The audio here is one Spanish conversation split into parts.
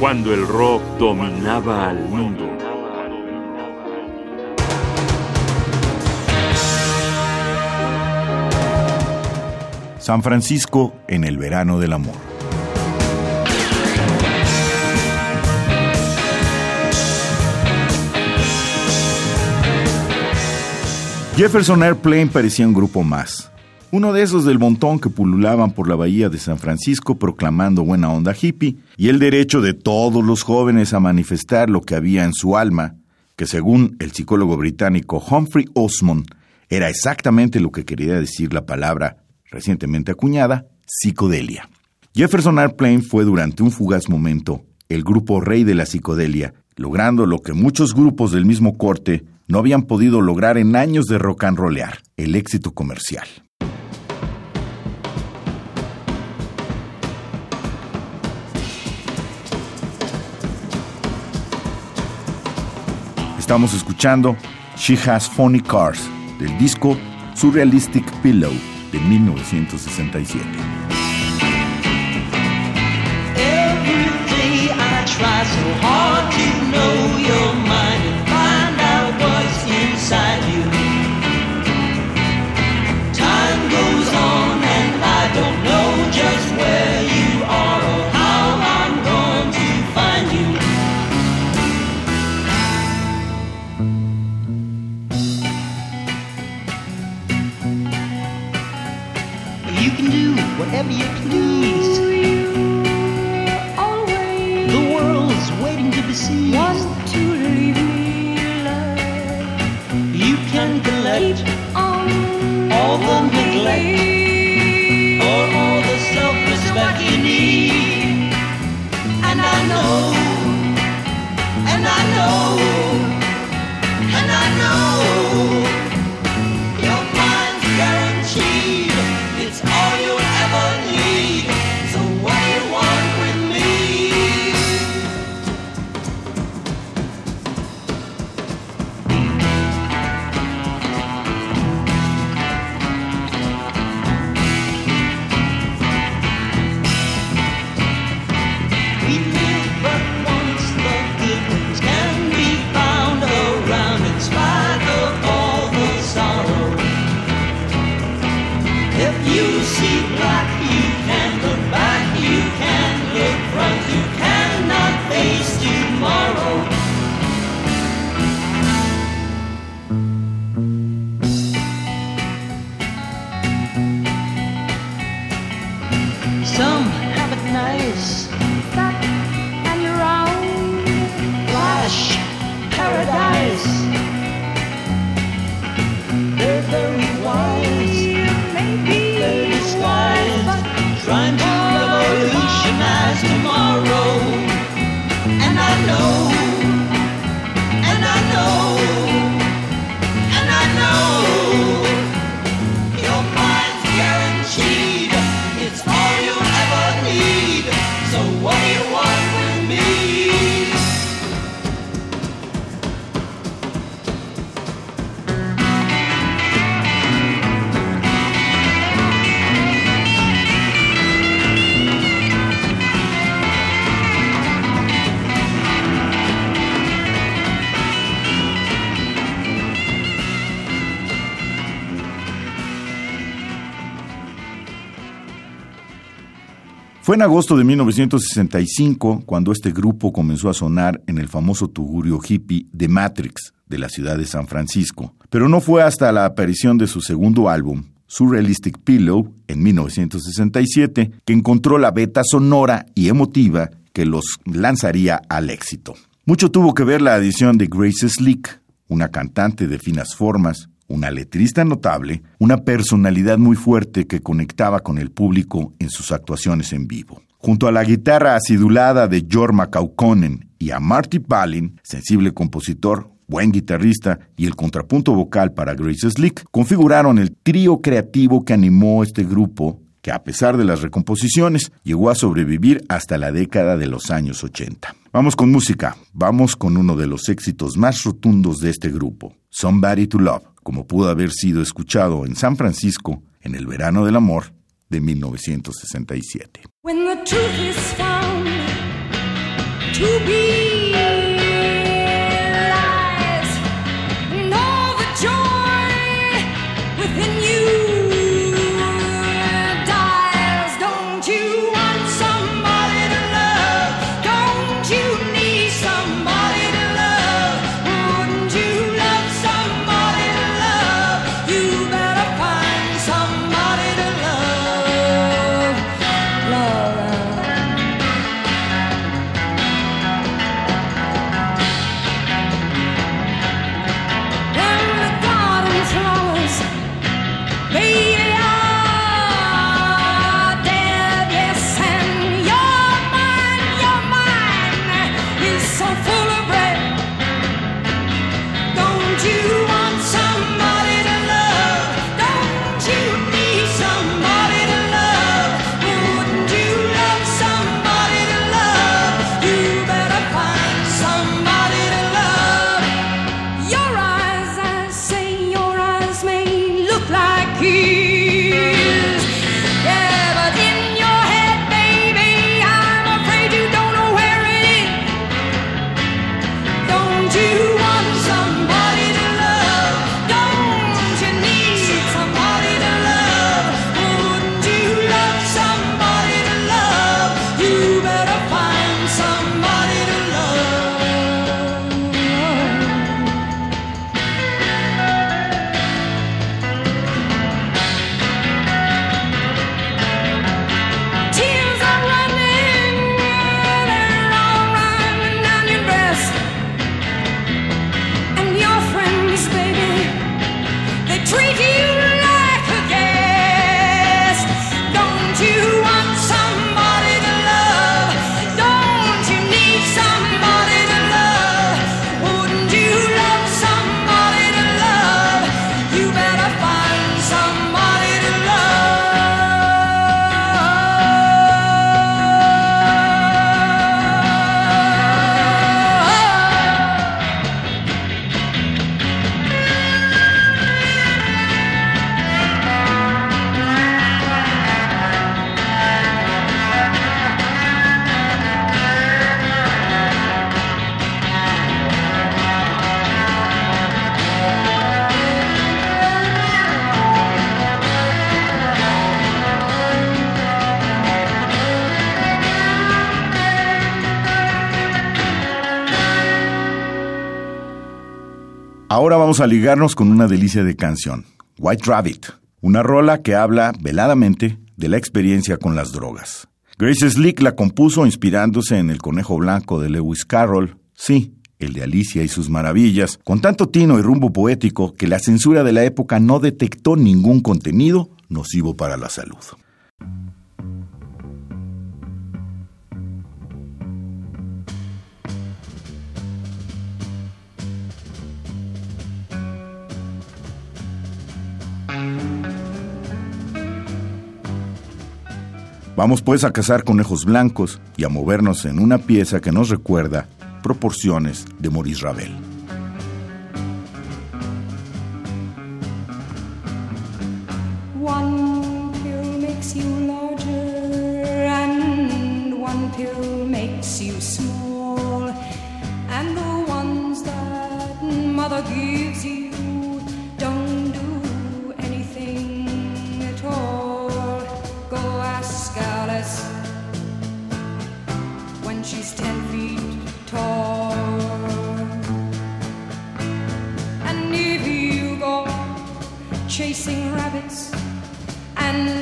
cuando el rock dominaba al mundo. San Francisco en el verano del amor. Jefferson Airplane parecía un grupo más. Uno de esos del montón que pululaban por la bahía de San Francisco proclamando buena onda hippie y el derecho de todos los jóvenes a manifestar lo que había en su alma, que según el psicólogo británico Humphrey Osmond era exactamente lo que quería decir la palabra recientemente acuñada, psicodelia. Jefferson Airplane fue durante un fugaz momento el grupo rey de la psicodelia, logrando lo que muchos grupos del mismo corte no habían podido lograr en años de rock and rollear, el éxito comercial. Estamos escuchando She Has Funny Cars del disco Surrealistic Pillow de 1967. Whatever you please. The world's waiting to be seized. Want to leave me alive. You can collect all the neglect Some have it nice. Fue en agosto de 1965 cuando este grupo comenzó a sonar en el famoso tugurio hippie The Matrix de la ciudad de San Francisco. Pero no fue hasta la aparición de su segundo álbum, Surrealistic Pillow, en 1967, que encontró la beta sonora y emotiva que los lanzaría al éxito. Mucho tuvo que ver la adición de Grace Slick, una cantante de finas formas, una letrista notable, una personalidad muy fuerte que conectaba con el público en sus actuaciones en vivo. Junto a la guitarra acidulada de Jorma Kaukonen y a Marty Palin, sensible compositor, buen guitarrista y el contrapunto vocal para Grace Slick, configuraron el trío creativo que animó este grupo que a pesar de las recomposiciones llegó a sobrevivir hasta la década de los años 80. Vamos con música, vamos con uno de los éxitos más rotundos de este grupo, Somebody to Love como pudo haber sido escuchado en San Francisco en el verano del amor de 1967. When the truth is Ahora vamos a ligarnos con una delicia de canción, White Rabbit, una rola que habla veladamente de la experiencia con las drogas. Grace Slick la compuso inspirándose en El Conejo Blanco de Lewis Carroll, sí, el de Alicia y sus maravillas, con tanto tino y rumbo poético que la censura de la época no detectó ningún contenido nocivo para la salud. Vamos pues a cazar conejos blancos y a movernos en una pieza que nos recuerda proporciones de Maurice Ravel. One pill makes you larger, and one pill makes you small. And the ones that mother gives you don't do anything at all. Go ask Alice when she's ten feet tall. And if you go chasing rabbits and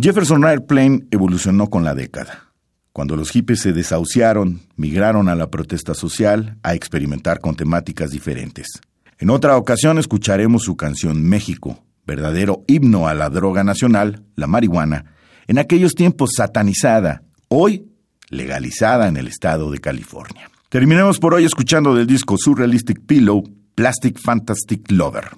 Jefferson Airplane evolucionó con la década. Cuando los hippies se desahuciaron, migraron a la protesta social a experimentar con temáticas diferentes. En otra ocasión escucharemos su canción México, verdadero himno a la droga nacional, la marihuana, en aquellos tiempos satanizada, hoy legalizada en el estado de California. Terminemos por hoy escuchando del disco Surrealistic Pillow, Plastic Fantastic Lover.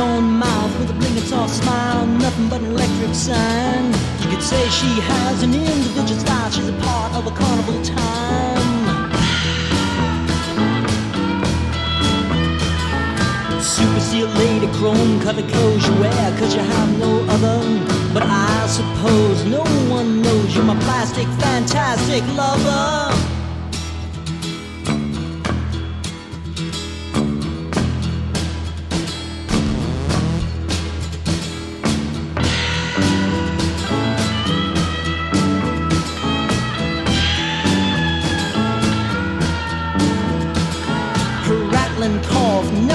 Neon mouth with a blinking soft smile, nothing but an electric sign. You could say she has an individual style, she's a part of a carnival time. Super seal lady, chrome colored clothes you wear, cause you have no other. But I suppose no one knows you're my plastic, fantastic lover.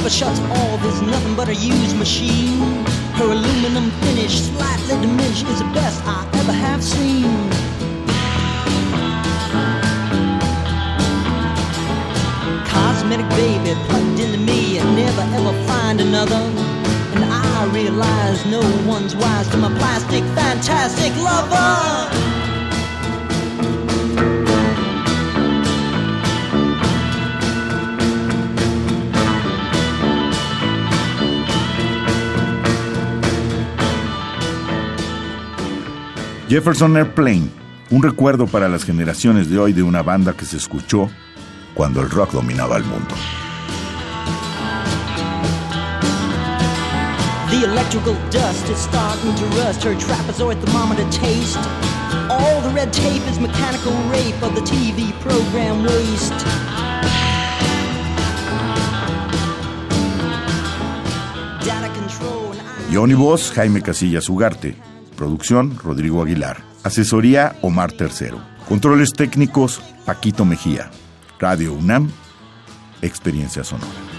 Never shuts off, is nothing but a used machine. Her aluminum finish, slightly diminished, is the best I ever have seen. Cosmetic baby plugged into me and never ever find another. And I realize no one's wise to my plastic, fantastic lover. Jefferson Airplane, un recuerdo para las generaciones de hoy de una banda que se escuchó cuando el rock dominaba el mundo. The electrical dust is starting to rust her trapezoid thermometer taste. All the red tape is mechanical rape of the TV program waste. Data control and I- Guión y voz, Jaime Casillas Ugarte. Producción, Rodrigo Aguilar. Asesoría, Omar Tercero. Controles técnicos, Paquito Mejía. Radio UNAM, Experiencia Sonora.